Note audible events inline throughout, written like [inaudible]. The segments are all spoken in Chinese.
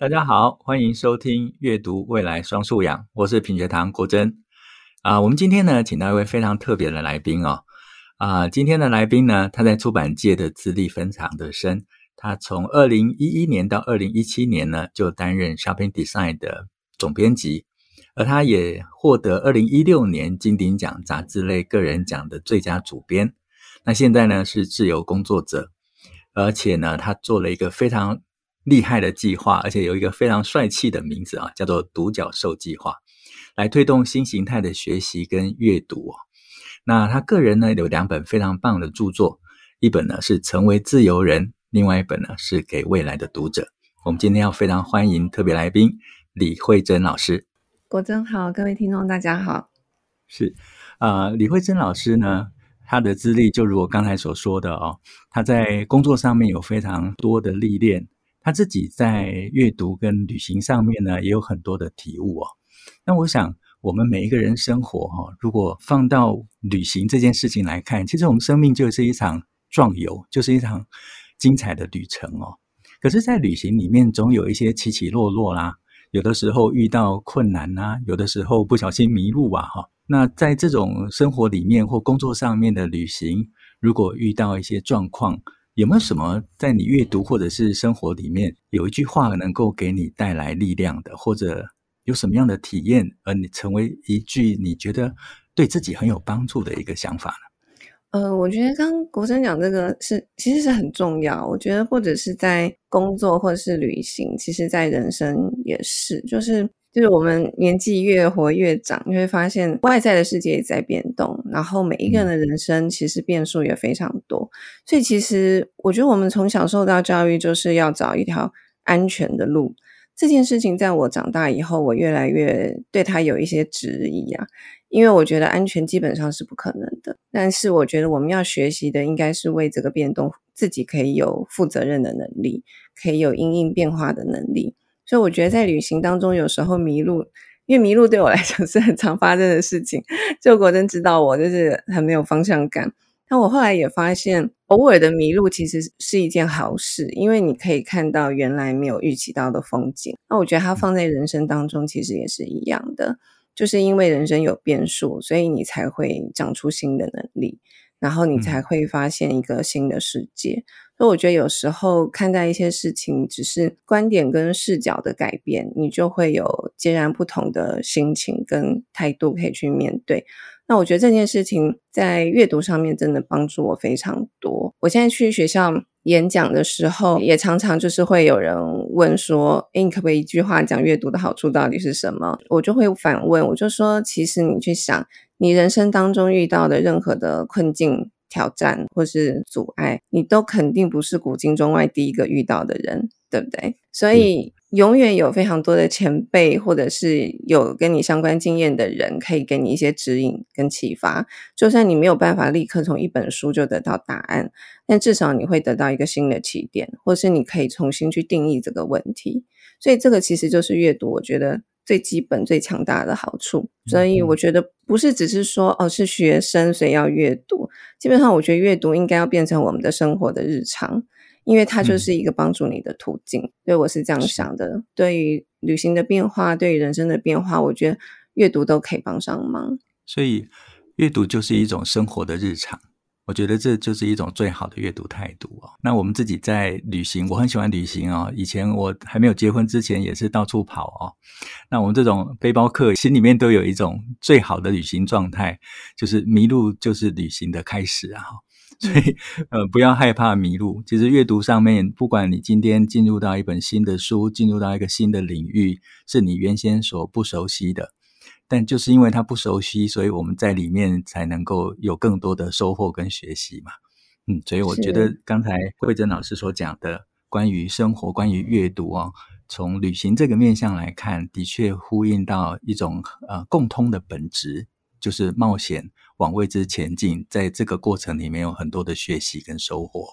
大家好，欢迎收听阅读未来双素养，我是品学堂国珍啊。我们今天呢，请到一位非常特别的来宾哦啊。今天的来宾呢，他在出版界的资历非常的深，他从二零一一年到二零一七年呢，就担任 Shopping Design 的总编辑，而他也获得二零一六年金鼎奖杂志类个人奖的最佳主编。那现在呢，是自由工作者，而且呢，他做了一个非常厉害的计划，而且有一个非常帅气的名字啊，叫做“独角兽计划”，来推动新形态的学习跟阅读哦。那他个人呢，有两本非常棒的著作，一本呢是《成为自由人》，另外一本呢是《给未来的读者》。我们今天要非常欢迎特别来宾李慧珍老师。国珍好，各位听众大家好。是啊，呃，李慧珍老师呢，他的资历就如我刚才所说的哦，他在工作上面有非常多的历练。他自己在阅读跟旅行上面呢，也有很多的体悟哦。那我想，我们每一个人生活哈，如果放到旅行这件事情来看，其实我们生命就是一场壮游，就是一场精彩的旅程哦。可是，在旅行里面，总有一些起起落落啦，有的时候遇到困难呐，有的时候不小心迷路啊哈。那在这种生活里面或工作上面的旅行，如果遇到一些状况，有没有什么在你阅读或者是生活里面有一句话能够给你带来力量的，或者有什么样的体验，而你成为一句你觉得对自己很有帮助的一个想法呢？呃，我觉得刚刚国生讲这个是其实是很重要。我觉得或者是在工作或者是旅行，其实在人生也是，就是。就是我们年纪越活越长，你会发现外在的世界也在变动，然后每一个人的人生其实变数也非常多。所以其实我觉得我们从小受到教育，就是要找一条安全的路。这件事情在我长大以后，我越来越对它有一些质疑啊，因为我觉得安全基本上是不可能的。但是我觉得我们要学习的，应该是为这个变动自己可以有负责任的能力，可以有因应变化的能力。所以我觉得在旅行当中，有时候迷路，因为迷路对我来讲是很常发生的事情。就国真知道我就是很没有方向感，但我后来也发现，偶尔的迷路其实是一件好事，因为你可以看到原来没有预期到的风景。那我觉得它放在人生当中其实也是一样的，就是因为人生有变数，所以你才会长出新的能力，然后你才会发现一个新的世界。所以我觉得有时候看待一些事情，只是观点跟视角的改变，你就会有截然不同的心情跟态度可以去面对。那我觉得这件事情在阅读上面真的帮助我非常多。我现在去学校演讲的时候，也常常就是会有人问说：“诶，你可不可以一句话讲阅读的好处到底是什么？”我就会反问，我就说：“其实你去想，你人生当中遇到的任何的困境。”挑战或是阻碍，你都肯定不是古今中外第一个遇到的人，对不对？所以永远有非常多的前辈，或者是有跟你相关经验的人，可以给你一些指引跟启发。就算你没有办法立刻从一本书就得到答案，但至少你会得到一个新的起点，或是你可以重新去定义这个问题。所以这个其实就是阅读，我觉得。最基本、最强大的好处，所以我觉得不是只是说哦，是学生所以要阅读。基本上，我觉得阅读应该要变成我们的生活的日常，因为它就是一个帮助你的途径。所以我是这样想的。对于旅行的变化，对于人生的变化，我觉得阅读都可以帮上忙。所以，阅读就是一种生活的日常。我觉得这就是一种最好的阅读态度哦。那我们自己在旅行，我很喜欢旅行哦。以前我还没有结婚之前，也是到处跑哦。那我们这种背包客心里面都有一种最好的旅行状态，就是迷路就是旅行的开始啊。所以呃，不要害怕迷路。其实阅读上面，不管你今天进入到一本新的书，进入到一个新的领域，是你原先所不熟悉的。但就是因为他不熟悉，所以我们在里面才能够有更多的收获跟学习嘛。嗯，所以我觉得刚才慧珍老师所讲的关于生活、关于阅读哦，从旅行这个面向来看，的确呼应到一种呃共通的本质，就是冒险往未知前进，在这个过程里面有很多的学习跟收获。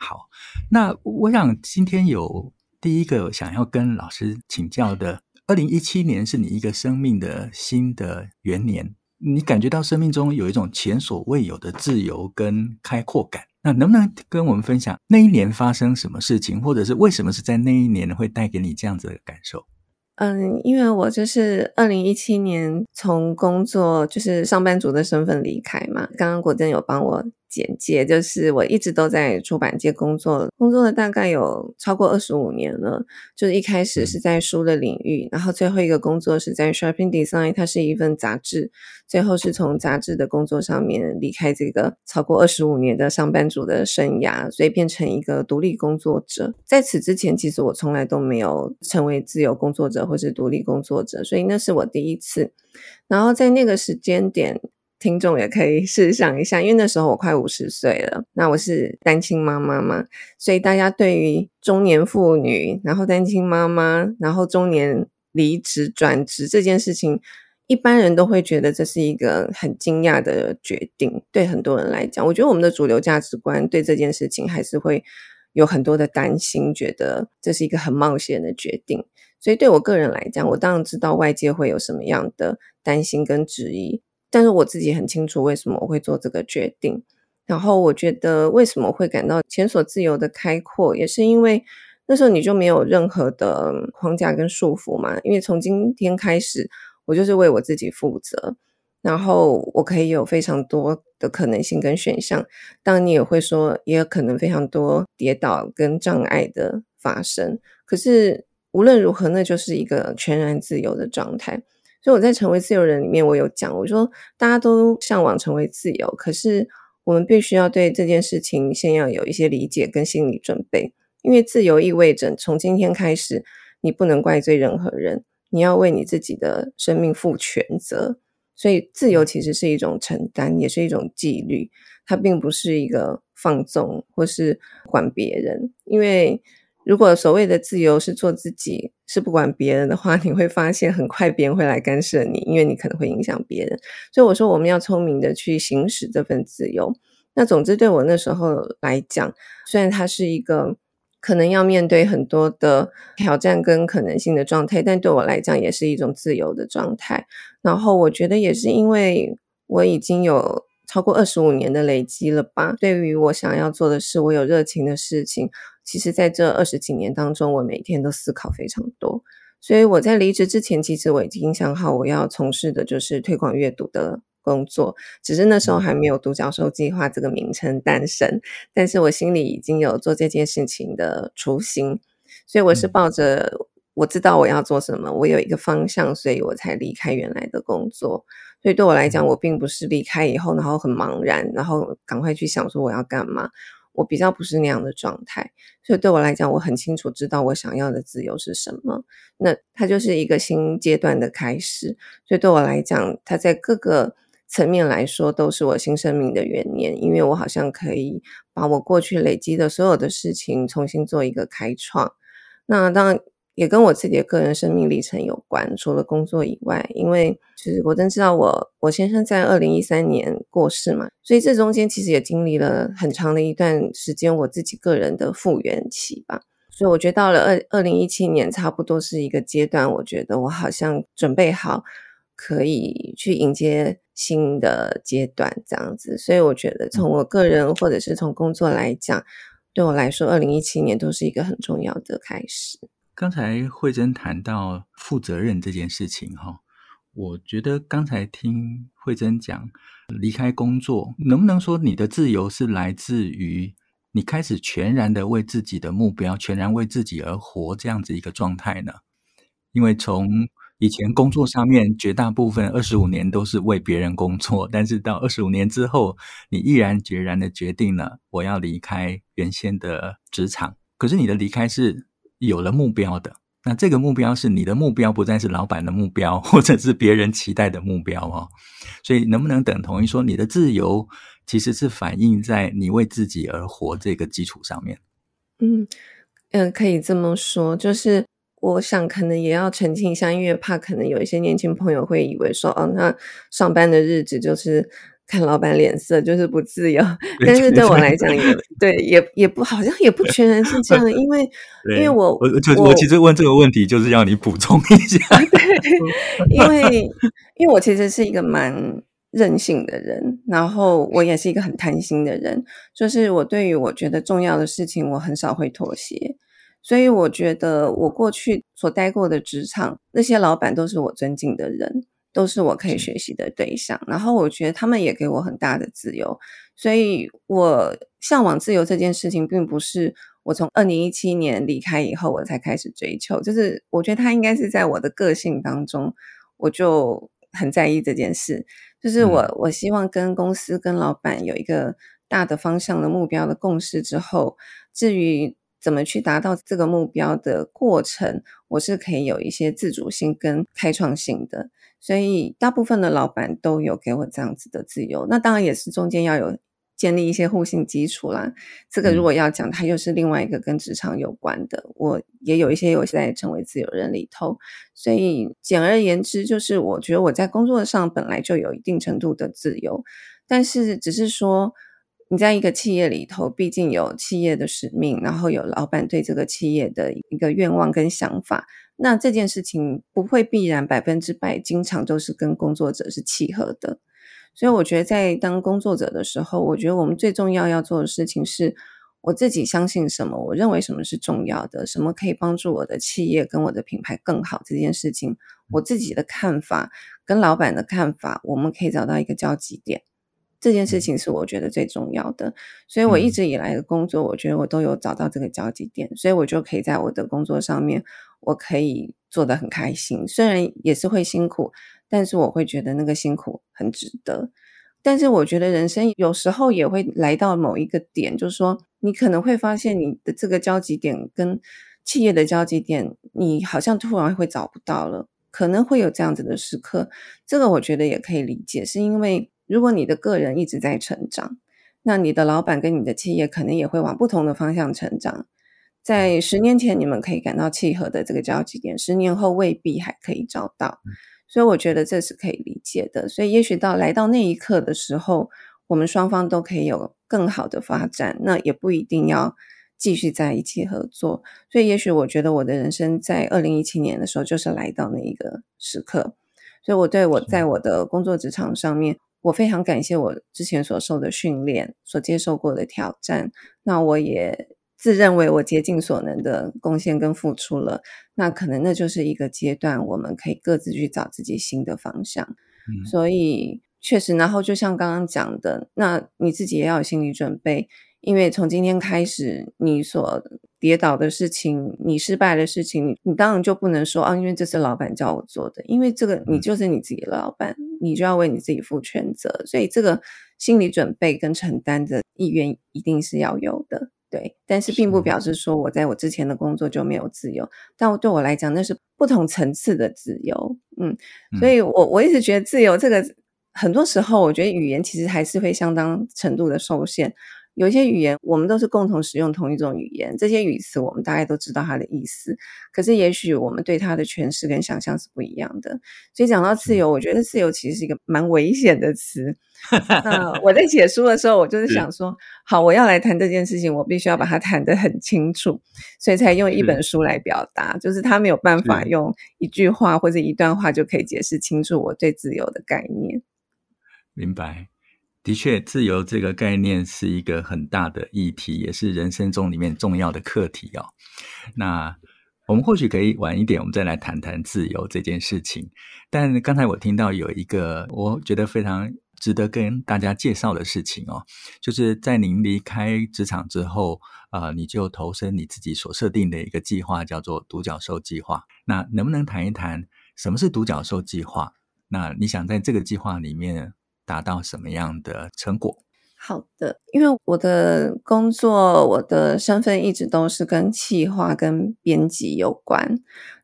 好，那我想今天有第一个想要跟老师请教的。二零一七年是你一个生命的新的元年，你感觉到生命中有一种前所未有的自由跟开阔感。那能不能跟我们分享那一年发生什么事情，或者是为什么是在那一年会带给你这样子的感受？嗯，因为我就是二零一七年从工作就是上班族的身份离开嘛，刚刚果真有帮我。简介就是我一直都在出版界工作，工作了大概有超过二十五年了。就是一开始是在书的领域，然后最后一个工作是在 Shopping Design，它是一份杂志。最后是从杂志的工作上面离开这个超过二十五年的上班族的生涯，所以变成一个独立工作者。在此之前，其实我从来都没有成为自由工作者或是独立工作者，所以那是我第一次。然后在那个时间点。听众也可以试想一下，因为那时候我快五十岁了，那我是单亲妈妈嘛，所以大家对于中年妇女，然后单亲妈妈，然后中年离职转职这件事情，一般人都会觉得这是一个很惊讶的决定。对很多人来讲，我觉得我们的主流价值观对这件事情还是会有很多的担心，觉得这是一个很冒险的决定。所以对我个人来讲，我当然知道外界会有什么样的担心跟质疑。但是我自己很清楚为什么我会做这个决定，然后我觉得为什么会感到前所未有的开阔，也是因为那时候你就没有任何的框架跟束缚嘛，因为从今天开始，我就是为我自己负责，然后我可以有非常多的可能性跟选项。当然你也会说，也有可能非常多跌倒跟障碍的发生，可是无论如何，那就是一个全然自由的状态。所以我在成为自由人里面，我有讲，我说大家都向往成为自由，可是我们必须要对这件事情先要有一些理解跟心理准备，因为自由意味着从今天开始，你不能怪罪任何人，你要为你自己的生命负全责。所以自由其实是一种承担，也是一种纪律，它并不是一个放纵或是管别人，因为。如果所谓的自由是做自己，是不管别人的话，[laughs] 你会发现很快别人会来干涉你，因为你可能会影响别人。所以我说，我们要聪明的去行使这份自由。那总之，对我那时候来讲，虽然它是一个可能要面对很多的挑战跟可能性的状态，但对我来讲也是一种自由的状态。然后我觉得也是因为我已经有超过二十五年的累积了吧，对于我想要做的事，我有热情的事情。其实，在这二十几年当中，我每天都思考非常多。所以我在离职之前，其实我已经想好我要从事的就是推广阅读的工作。只是那时候还没有“独角兽计划”这个名称诞生，但是我心里已经有做这件事情的雏形。所以我是抱着我知道我要做什么，我有一个方向，所以我才离开原来的工作。所以对我来讲，我并不是离开以后，然后很茫然，然后赶快去想说我要干嘛。我比较不是那样的状态，所以对我来讲，我很清楚知道我想要的自由是什么。那它就是一个新阶段的开始，所以对我来讲，它在各个层面来说都是我新生命的元年，因为我好像可以把我过去累积的所有的事情重新做一个开创。那当。也跟我自己的个人生命历程有关，除了工作以外，因为其实我真知道我我先生在二零一三年过世嘛，所以这中间其实也经历了很长的一段时间，我自己个人的复原期吧。所以我觉得到了二二零一七年，差不多是一个阶段，我觉得我好像准备好可以去迎接新的阶段这样子。所以我觉得从我个人或者是从工作来讲，对我来说，二零一七年都是一个很重要的开始。刚才惠珍谈到负责任这件事情，哈，我觉得刚才听惠珍讲离开工作，能不能说你的自由是来自于你开始全然的为自己的目标，全然为自己而活这样子一个状态呢？因为从以前工作上面，绝大部分二十五年都是为别人工作，但是到二十五年之后，你毅然决然的决定了我要离开原先的职场，可是你的离开是。有了目标的，那这个目标是你的目标，不再是老板的目标，或者是别人期待的目标哦。所以，能不能等同于说，你的自由其实是反映在你为自己而活这个基础上面？嗯嗯、可以这么说。就是我想，可能也要澄清一下，因为怕可能有一些年轻朋友会以为说，哦，那上班的日子就是。看老板脸色就是不自由，[laughs] 但是对我来讲也对，也也不好像也不全然是这样，因为 [laughs] 因为我我就我其实问这个问题就是要你补充一下，[laughs] 对，因为因为我其实是一个蛮任性的人，然后我也是一个很贪心的人，就是我对于我觉得重要的事情，我很少会妥协。所以我觉得我过去所待过的职场，那些老板都是我尊敬的人，都是我可以学习的对象。然后我觉得他们也给我很大的自由，所以我向往自由这件事情，并不是我从二零一七年离开以后我才开始追求，就是我觉得他应该是在我的个性当中，我就很在意这件事。就是我我希望跟公司跟老板有一个大的方向的目标的共识之后，至于。怎么去达到这个目标的过程，我是可以有一些自主性跟开创性的，所以大部分的老板都有给我这样子的自由。那当然也是中间要有建立一些互信基础啦。这个如果要讲，它又是另外一个跟职场有关的。我也有一些有在成为自由人里头，所以简而言之，就是我觉得我在工作上本来就有一定程度的自由，但是只是说。你在一个企业里头，毕竟有企业的使命，然后有老板对这个企业的一个愿望跟想法，那这件事情不会必然百分之百，经常都是跟工作者是契合的。所以我觉得，在当工作者的时候，我觉得我们最重要要做的事情是，我自己相信什么，我认为什么是重要的，什么可以帮助我的企业跟我的品牌更好，这件事情，我自己的看法跟老板的看法，我们可以找到一个交集点。这件事情是我觉得最重要的，所以我一直以来的工作，我觉得我都有找到这个交集点，所以我就可以在我的工作上面，我可以做得很开心。虽然也是会辛苦，但是我会觉得那个辛苦很值得。但是我觉得人生有时候也会来到某一个点，就是说你可能会发现你的这个交集点跟企业的交集点，你好像突然会找不到了，可能会有这样子的时刻。这个我觉得也可以理解，是因为。如果你的个人一直在成长，那你的老板跟你的企业可能也会往不同的方向成长。在十年前你们可以感到契合的这个交集点，十年后未必还可以找到。所以我觉得这是可以理解的。所以也许到来到那一刻的时候，我们双方都可以有更好的发展，那也不一定要继续在一起合作。所以也许我觉得我的人生在二零一七年的时候就是来到那一个时刻。所以我对我在我的工作职场上面。我非常感谢我之前所受的训练，所接受过的挑战。那我也自认为我竭尽所能的贡献跟付出了。那可能那就是一个阶段，我们可以各自去找自己新的方向。嗯。所以确实，然后就像刚刚讲的，那你自己也要有心理准备。因为从今天开始，你所跌倒的事情，你失败的事情，你你当然就不能说啊，因为这是老板叫我做的，因为这个你就是你自己的老板，你就要为你自己负全责，所以这个心理准备跟承担的意愿一定是要有的，对。但是并不表示说我在我之前的工作就没有自由，但对我来讲，那是不同层次的自由，嗯。所以我我一直觉得自由这个，很多时候我觉得语言其实还是会相当程度的受限。有一些语言，我们都是共同使用同一种语言，这些语词我们大概都知道它的意思，可是也许我们对它的诠释跟想象是不一样的。所以讲到自由，我觉得自由其实是一个蛮危险的词。[laughs] 那我在写书的时候，我就是想说，好，我要来谈这件事情，我必须要把它谈得很清楚，所以才用一本书来表达，就是他没有办法用一句话或者一段话就可以解释清楚我对自由的概念。明白。的确，自由这个概念是一个很大的议题，也是人生中里面重要的课题哦。那我们或许可以晚一点，我们再来谈谈自由这件事情。但刚才我听到有一个我觉得非常值得跟大家介绍的事情哦，就是在您离开职场之后，啊、你就投身你自己所设定的一个计划，叫做独角兽计划。那能不能谈一谈什么是独角兽计划？那你想在这个计划里面，达到什么样的成果？好的，因为我的工作，我的身份一直都是跟企划跟编辑有关。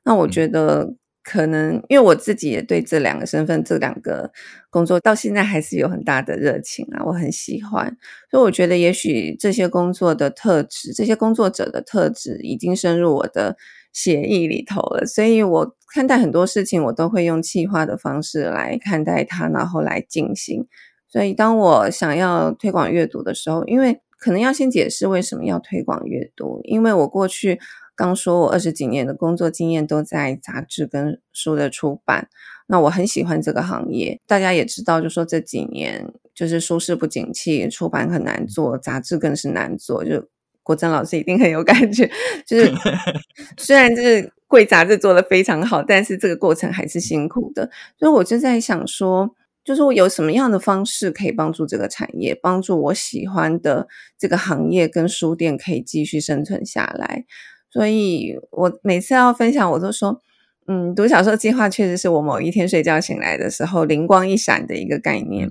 那我觉得可能，因为我自己也对这两个身份、这两个工作到现在还是有很大的热情啊，我很喜欢。所以我觉得，也许这些工作的特质，这些工作者的特质，已经深入我的协议里头了。所以我。看待很多事情，我都会用企划的方式来看待它，然后来进行。所以，当我想要推广阅读的时候，因为可能要先解释为什么要推广阅读。因为我过去刚说，我二十几年的工作经验都在杂志跟书的出版。那我很喜欢这个行业，大家也知道，就说这几年就是书市不景气，出版很难做，杂志更是难做。就国珍老师一定很有感觉，就是 [laughs] 虽然就是贵杂志做得非常好，但是这个过程还是辛苦的。所以我就在想说，就是我有什么样的方式可以帮助这个产业，帮助我喜欢的这个行业跟书店可以继续生存下来。所以我每次要分享，我都说，嗯，读小说计划确实是我某一天睡觉醒来的时候灵光一闪的一个概念。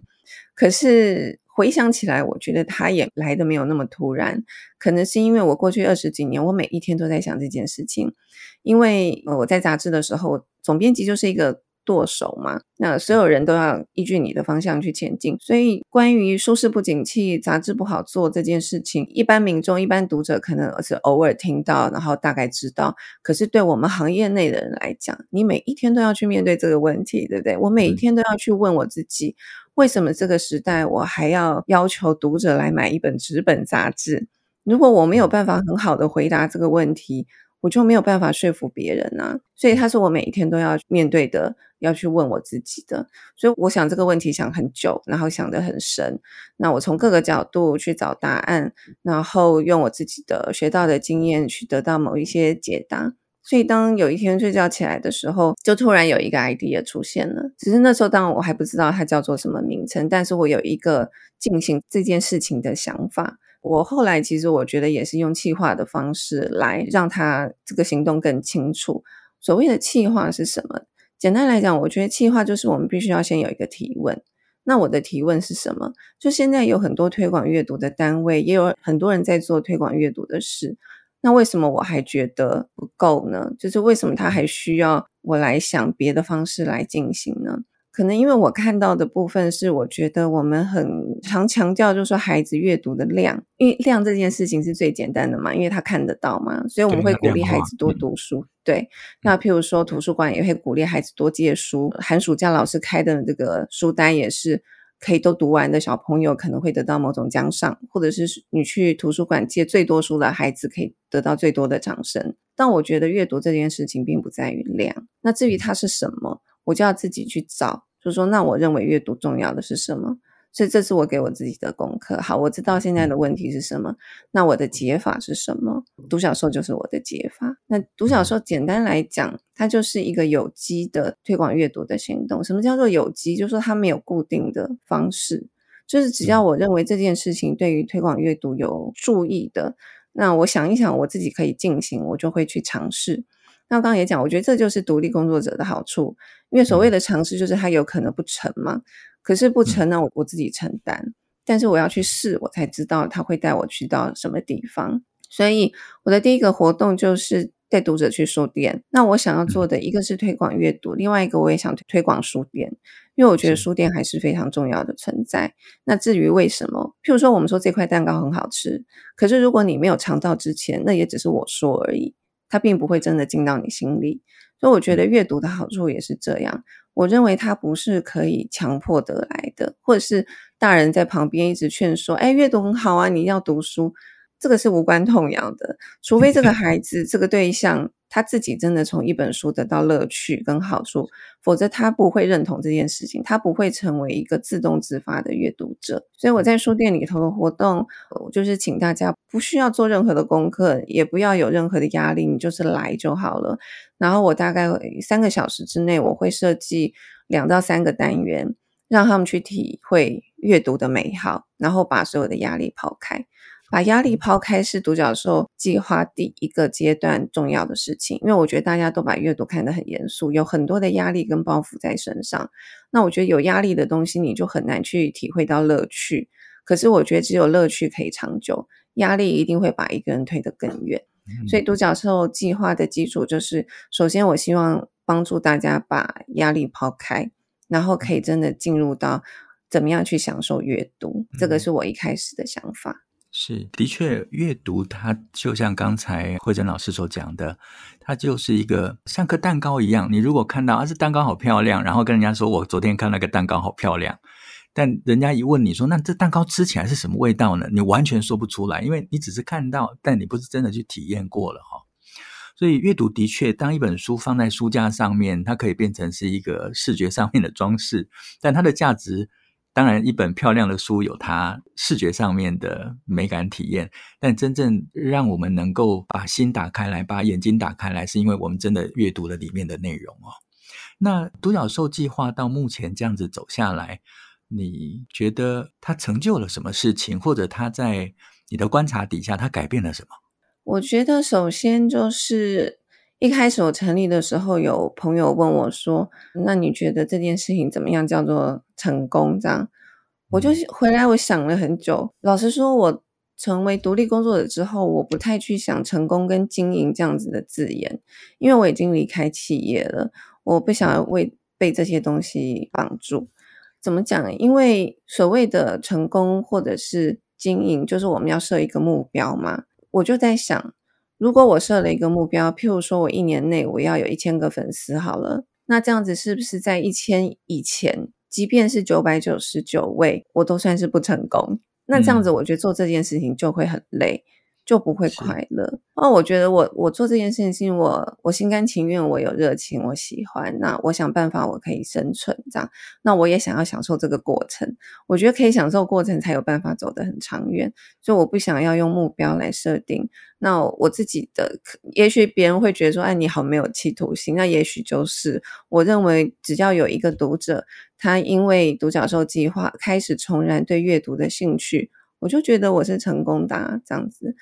可是回想起来，我觉得它也来得没有那么突然。可能是因为我过去二十几年，我每一天都在想这件事情。因为我在杂志的时候，总编辑就是一个。舵手嘛，那所有人都要依据你的方向去前进。所以，关于书市不景气、杂志不好做这件事情，一般民众、一般读者可能是偶尔听到，然后大概知道。可是，对我们行业内的人来讲，你每一天都要去面对这个问题，对不对？我每一天都要去问我自己，为什么这个时代我还要要求读者来买一本纸本杂志？如果我没有办法很好的回答这个问题，我就没有办法说服别人啊，所以他是我每一天都要面对的，要去问我自己的。所以我想这个问题想很久，然后想得很深。那我从各个角度去找答案，然后用我自己的学到的经验去得到某一些解答。所以当有一天睡觉起来的时候，就突然有一个 idea 出现了。只是那时候当然我还不知道它叫做什么名称，但是我有一个进行这件事情的想法。我后来其实我觉得也是用企划的方式来让他这个行动更清楚。所谓的企划是什么？简单来讲，我觉得企划就是我们必须要先有一个提问。那我的提问是什么？就现在有很多推广阅读的单位，也有很多人在做推广阅读的事。那为什么我还觉得不够呢？就是为什么他还需要我来想别的方式来进行呢？可能因为我看到的部分是，我觉得我们很常强调，就是说孩子阅读的量，因为量这件事情是最简单的嘛，因为他看得到嘛，所以我们会鼓励孩子多读书。对，那譬如说图书馆也会鼓励孩子多借书，寒暑假老师开的这个书单也是可以都读完的小朋友可能会得到某种奖赏，或者是你去图书馆借最多书的孩子可以得到最多的掌声。但我觉得阅读这件事情并不在于量，那至于它是什么？我就要自己去找，就是说，那我认为阅读重要的是什么？所以这是我给我自己的功课。好，我知道现在的问题是什么，那我的解法是什么？独角兽就是我的解法。那独角兽简单来讲，它就是一个有机的推广阅读的行动。什么叫做有机？就是说它没有固定的方式，就是只要我认为这件事情对于推广阅读有注意的，那我想一想我自己可以进行，我就会去尝试。那刚刚也讲，我觉得这就是独立工作者的好处，因为所谓的尝试就是它有可能不成嘛，可是不成呢，我我自己承担，但是我要去试，我才知道他会带我去到什么地方。所以我的第一个活动就是带读者去书店。那我想要做的一个是推广阅读，另外一个我也想推广书店，因为我觉得书店还是非常重要的存在。那至于为什么，譬如说我们说这块蛋糕很好吃，可是如果你没有尝到之前，那也只是我说而已。它并不会真的进到你心里，所以我觉得阅读的好处也是这样。我认为它不是可以强迫得来的，或者是大人在旁边一直劝说：“哎，阅读很好啊，你要读书。”这个是无关痛痒的，除非这个 [laughs] 孩子这个对象他自己真的从一本书得到乐趣跟好处，否则他不会认同这件事情，他不会成为一个自动自发的阅读者。所以我在书店里头的活动，就是请大家不需要做任何的功课，也不要有任何的压力，你就是来就好了。然后我大概三个小时之内，我会设计两到三个单元，让他们去体会阅读的美好，然后把所有的压力抛开。把压力抛开是独角兽计划第一个阶段重要的事情，因为我觉得大家都把阅读看得很严肃，有很多的压力跟包袱在身上。那我觉得有压力的东西，你就很难去体会到乐趣。可是我觉得只有乐趣可以长久，压力一定会把一个人推得更远。所以独角兽计划的基础就是，首先我希望帮助大家把压力抛开，然后可以真的进入到怎么样去享受阅读。这个是我一开始的想法。是，的确，阅读它就像刚才惠珍老师所讲的，它就是一个像颗蛋糕一样。你如果看到啊，这蛋糕好漂亮，然后跟人家说，我昨天看那个蛋糕好漂亮，但人家一问你说，那这蛋糕吃起来是什么味道呢？你完全说不出来，因为你只是看到，但你不是真的去体验过了哈。所以阅读的确，当一本书放在书架上面，它可以变成是一个视觉上面的装饰，但它的价值。当然，一本漂亮的书有它视觉上面的美感体验，但真正让我们能够把心打开来，把眼睛打开来，是因为我们真的阅读了里面的内容哦。那独角兽计划到目前这样子走下来，你觉得它成就了什么事情，或者它在你的观察底下，它改变了什么？我觉得首先就是。一开始我成立的时候，有朋友问我说：“那你觉得这件事情怎么样叫做成功？”这样，我就回来，我想了很久。老实说，我成为独立工作者之后，我不太去想成功跟经营这样子的字眼，因为我已经离开企业了，我不想要为被这些东西绑住。怎么讲？因为所谓的成功或者是经营，就是我们要设一个目标嘛。我就在想。如果我设了一个目标，譬如说我一年内我要有一千个粉丝，好了，那这样子是不是在一千以前，即便是九百九十九位，我都算是不成功？那这样子，我觉得做这件事情就会很累。嗯就不会快乐。那，我觉得我我做这件事情，我我心甘情愿，我有热情，我喜欢。那我想办法，我可以生存这样。那我也想要享受这个过程。我觉得可以享受过程，才有办法走得很长远。所以我不想要用目标来设定。那我自己的，也许别人会觉得说，哎，你好没有企图心。那也许就是，我认为只要有一个读者，他因为独角兽计划开始重燃对阅读的兴趣。我就觉得我是成功的啊，这样子，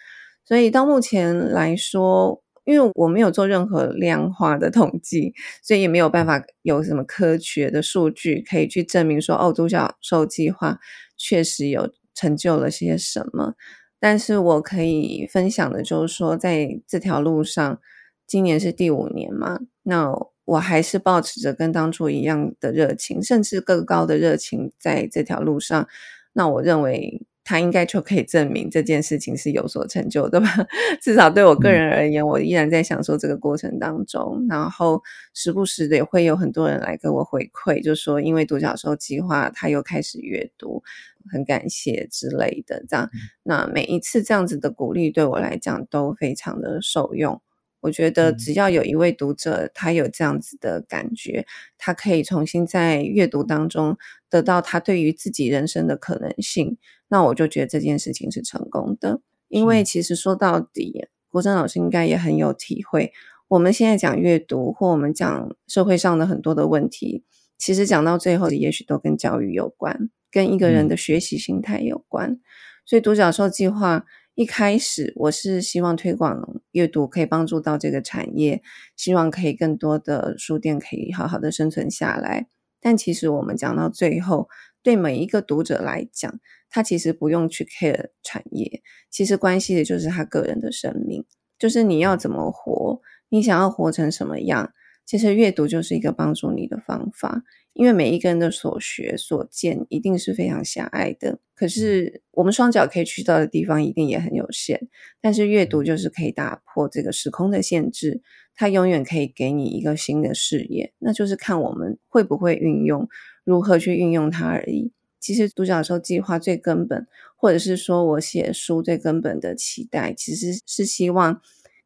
所以到目前来说，因为我没有做任何量化的统计，所以也没有办法有什么科学的数据可以去证明说，哦，独角兽计划确实有成就了些什么。但是我可以分享的就是说，在这条路上，今年是第五年嘛，那我还是保持着跟当初一样的热情，甚至更高的热情，在这条路上。那我认为。他应该就可以证明这件事情是有所成就的吧？[laughs] 至少对我个人而言，我依然在享受这个过程当中。然后时不时的也会有很多人来给我回馈，就说因为独角兽计划，他又开始阅读，很感谢之类的。这样，那每一次这样子的鼓励对我来讲都非常的受用。我觉得只要有一位读者，他有这样子的感觉，他可以重新在阅读当中得到他对于自己人生的可能性。那我就觉得这件事情是成功的，因为其实说到底，国珍老师应该也很有体会。我们现在讲阅读，或我们讲社会上的很多的问题，其实讲到最后，也许都跟教育有关，跟一个人的学习心态有关。嗯。所以独角兽计划一开始，我是希望推广阅读，可以帮助到这个产业，希望可以更多的书店可以好好的生存下来。但其实我们讲到最后，对每一个读者来讲，他其实不用去 care 产业，其实关系的就是他个人的生命，就是你要怎么活，你想要活成什么样。其实阅读就是一个帮助你的方法，因为每一个人的所学所见一定是非常狭隘的，可是我们双脚可以去到的地方一定也很有限。但是阅读就是可以打破这个时空的限制，它永远可以给你一个新的视野，那就是看我们会不会运用，如何去运用它而已。其实独角兽计划最根本，或者是说我写书最根本的期待，其实是希望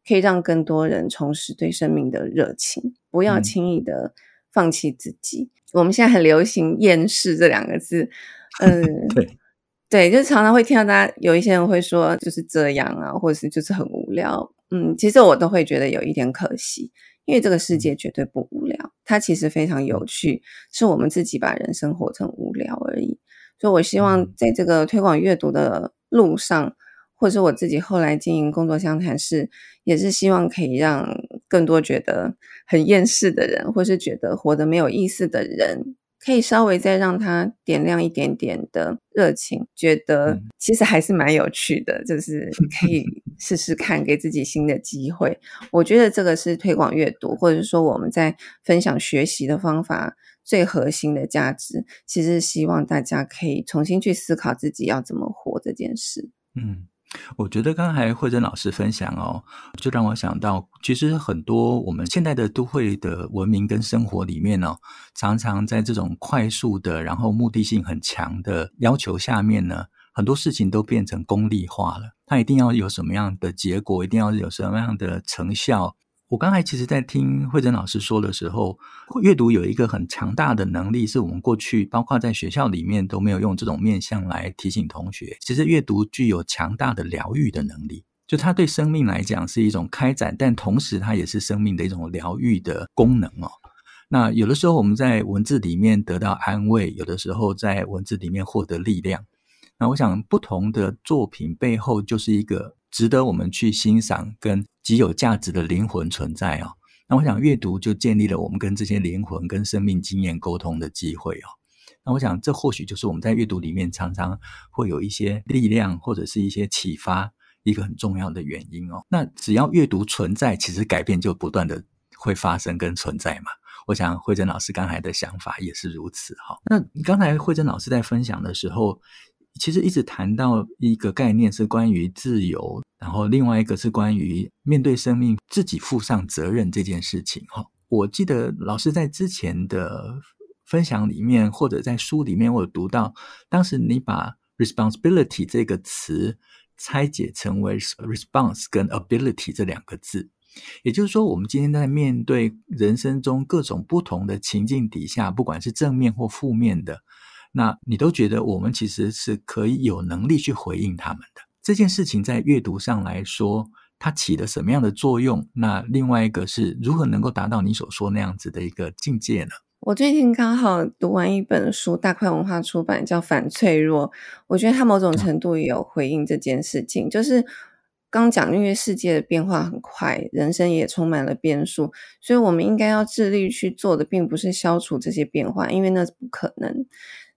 可以让更多人重拾对生命的热情，不要轻易的放弃自己。嗯、我们现在很流行“厌世”这两个字，嗯，[laughs] 对，对，就常常会听到大家有一些人会说就是这样啊，或者是就是很无聊，嗯，其实我都会觉得有一点可惜。因为这个世界绝对不无聊，它其实非常有趣，是我们自己把人生活成无聊而已。所以，我希望在这个推广阅读的路上，或者是我自己后来经营工作相谈室，也是希望可以让更多觉得很厌世的人，或是觉得活得没有意思的人。可以稍微再让他点亮一点点的热情，觉得其实还是蛮有趣的，就是可以 [laughs] 试试看，给自己新的机会。我觉得这个是推广阅读，或者是说我们在分享学习的方法最核心的价值，其实希望大家可以重新去思考自己要怎么活这件事。嗯。我觉得刚才惠珍老师分享哦，就让我想到，其实很多我们现在的都会的文明跟生活里面哦，常常在这种快速的，然后目的性很强的要求下面呢，很多事情都变成功利化了。它一定要有什么样的结果，一定要有什么样的成效。我刚才其实，在听慧珍老师说的时候，阅读有一个很强大的能力，是我们过去包括在学校里面都没有用这种面向来提醒同学。其实，阅读具有强大的疗愈的能力，就它对生命来讲是一种开展，但同时它也是生命的一种疗愈的功能哦。那有的时候我们在文字里面得到安慰，有的时候在文字里面获得力量。那我想，不同的作品背后就是一个。值得我们去欣赏跟极有价值的灵魂存在哦。那我想阅读就建立了我们跟这些灵魂跟生命经验沟通的机会哦。那我想这或许就是我们在阅读里面常常会有一些力量或者是一些启发一个很重要的原因哦。那只要阅读存在，其实改变就不断的会发生跟存在嘛。我想惠珍老师刚才的想法也是如此哈。那刚才惠珍老师在分享的时候。其实一直谈到一个概念是关于自由，然后另外一个是关于面对生命自己负上责任这件事情。哈，我记得老师在之前的分享里面，或者在书里面，我有读到，当时你把 responsibility 这个词拆解成为 response 跟 ability 这两个字，也就是说，我们今天在面对人生中各种不同的情境底下，不管是正面或负面的。那你都觉得我们其实是可以有能力去回应他们的这件事情，在阅读上来说，它起了什么样的作用？那另外一个是如何能够达到你所说那样子的一个境界呢？我最近刚好读完一本书，大块文化出版，叫《反脆弱》。我觉得它某种程度也有回应这件事情，就是刚讲，因为世界的变化很快，人生也充满了变数，所以我们应该要致力去做的，并不是消除这些变化，因为那是不可能。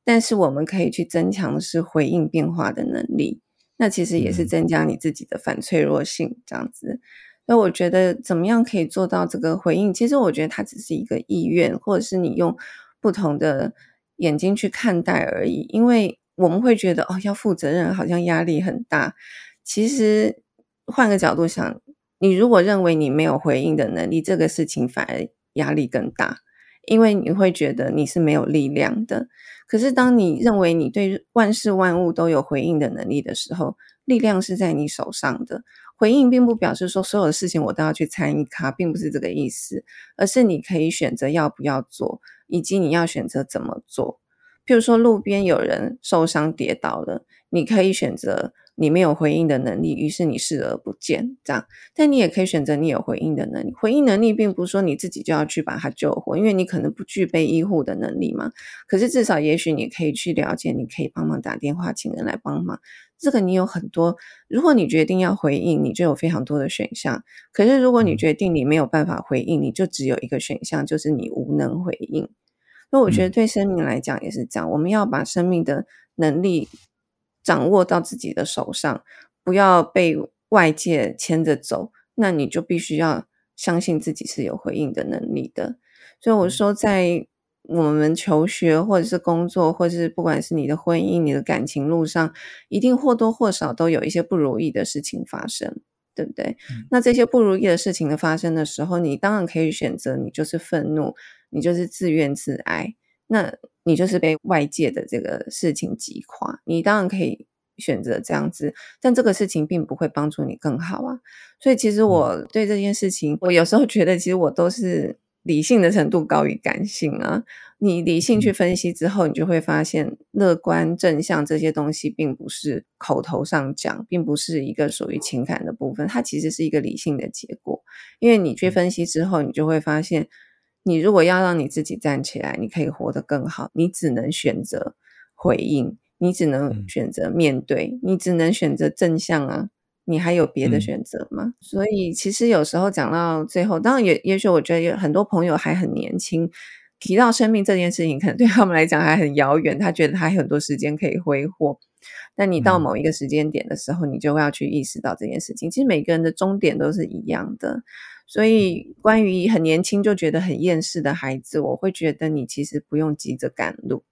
但是我们可以去增强的是回应变化的能力，那其实也是增加你自己的反脆弱性，这样子。所以我觉得怎么样可以做到这个回应？其实我觉得它只是一个意愿，或者是你用不同的眼睛去看待而已。因为我们会觉得哦，要负责任好像压力很大。其实换个角度想，你如果认为你没有回应的能力，这个事情反而压力更大，因为你会觉得你是没有力量的。可是，当你认为你对万事万物都有回应的能力的时候，力量是在你手上的。回应并不表示说所有的事情我都要去参与它，并不是这个意思，而是你可以选择要不要做，以及你要选择怎么做。譬如说，路边有人受伤跌倒了，你可以选择。你没有回应的能力，于是你视而不见，这样。但你也可以选择你有回应的能力。回应能力并不是说你自己就要去把它救活，因为你可能不具备医护的能力嘛。可是至少，也许你可以去了解，你可以帮忙打电话请人来帮忙。这个你有很多。如果你决定要回应，你就有非常多的选项。可是如果你决定你没有办法回应，你就只有一个选项，就是你无能回应。那我觉得对生命来讲也是这样，我们要把生命的能力。掌握到自己的手上，不要被外界牵着走，那你就必须要相信自己是有回应的能力的。所以我说，在我们求学或者是工作，或者是不管是你的婚姻、你的感情路上，一定或多或少都有一些不如意的事情发生，对不对？嗯。那这些不如意的事情的发生的时候，你当然可以选择，你就是愤怒，你就是自怨自哀。那你就是被外界的这个事情击垮，你当然可以选择这样子，但这个事情并不会帮助你更好啊。所以其实我对这件事情，我有时候觉得，其实我都是理性的程度高于感性啊。你理性去分析之后，你就会发现，乐观正向这些东西，并不是口头上讲，并不是一个属于情感的部分，它其实是一个理性的结果。因为你去分析之后，你就会发现。你如果要让你自己站起来，你可以活得更好，你只能选择回应，你只能选择面对，你只能选择正向啊！你还有别的选择吗？嗯。所以其实有时候讲到最后，当然也也许我觉得有很多朋友还很年轻，提到生命这件事情，可能对他们来讲还很遥远，他觉得他很多时间可以挥霍。但你到某一个时间点的时候，你就会要去意识到这件事情。其实每个人的终点都是一样的。所以，关于很年轻就觉得很厌世的孩子，我会觉得你其实不用急着赶路。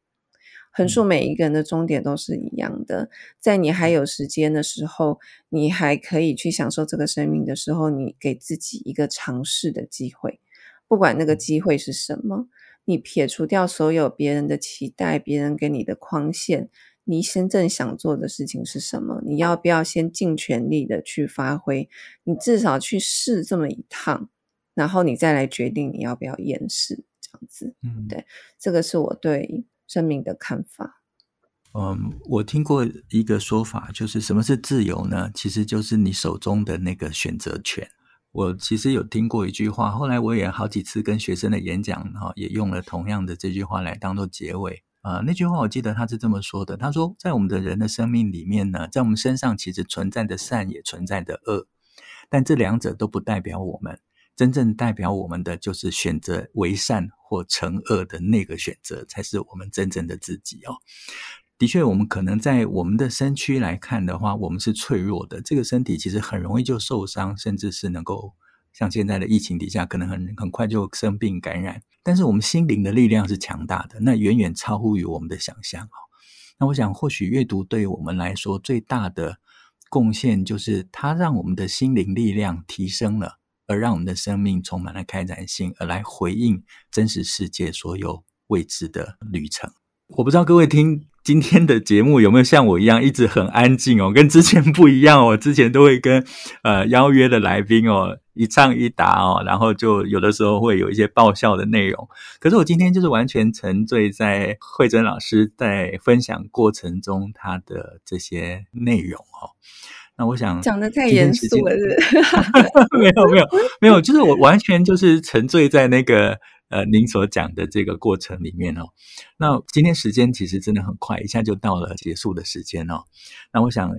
横竖每一个人的终点都是一样的，在你还有时间的时候，你还可以去享受这个生命的时候，你给自己一个尝试的机会，不管那个机会是什么，你撇除掉所有别人的期待，别人给你的框限。你真正想做的事情是什么？你要不要先尽全力的去发挥？你至少去试这么一趟，然后你再来决定你要不要验视，这样子。嗯，对，这个是我对生命的看法。嗯，我听过一个说法，就是什么是自由呢？其实就是你手中的那个选择权。我其实有听过一句话，后来我也好几次跟学生的演讲哈，也用了同样的这句话来当做结尾。啊、呃，那句话我记得他是这么说的：他说，在我们的人的生命里面呢，在我们身上其实存在的善也存在的恶，但这两者都不代表我们。真正代表我们的，就是选择为善或惩恶的那个选择，才是我们真正的自己哦。的确，我们可能在我们的身躯来看的话，我们是脆弱的。这个身体其实很容易就受伤，甚至是能够像现在的疫情底下，可能很很快就生病感染。但是我们心灵的力量是强大的，那远远超乎于我们的想象哦。那我想，或许阅读对我们来说最大的贡献，就是它让我们的心灵力量提升了。而让我们的生命充满了开展性，而来回应真实世界所有未知的旅程。我不知道各位听今天的节目有没有像我一样一直很安静哦，[laughs] 跟之前不一样哦。之前都会跟呃邀约的来宾哦一唱一答哦，然后就有的时候会有一些爆笑的内容。可是我今天就是完全沉醉在慧珍老师在分享过程中他的这些内容哦。那我想讲的太严肃了，是 [laughs] 没有没有没有，就是我完全就是沉醉在那个呃您所讲的这个过程里面哦。那今天时间其实真的很快，一下就到了结束的时间哦。那我想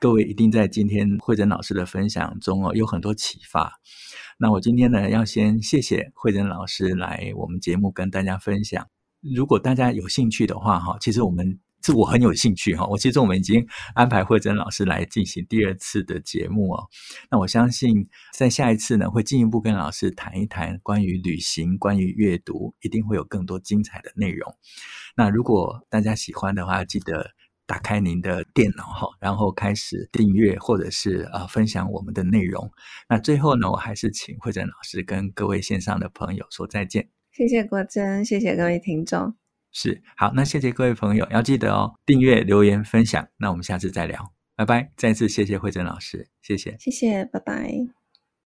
各位一定在今天慧珍老师的分享中哦有很多启发。那我今天呢要先谢谢慧珍老师来我们节目跟大家分享。如果大家有兴趣的话哈，其实我们。是我很有兴趣哈，我其实我们已经安排惠珍老师来进行第二次的节目哦。那我相信在下一次呢，会进一步跟老师谈一谈关于旅行、关于阅读，一定会有更多精彩的内容。那如果大家喜欢的话，记得打开您的电脑哈，然后开始订阅或者是呃分享我们的内容。那最后呢，我还是请惠珍老师跟各位线上的朋友说再见。谢谢国珍，谢谢各位听众。是，好，那谢谢各位朋友，要记得哦，订阅、留言、分享，那我们下次再聊，拜拜。再次谢谢慧珍老师，谢谢，谢谢，拜拜。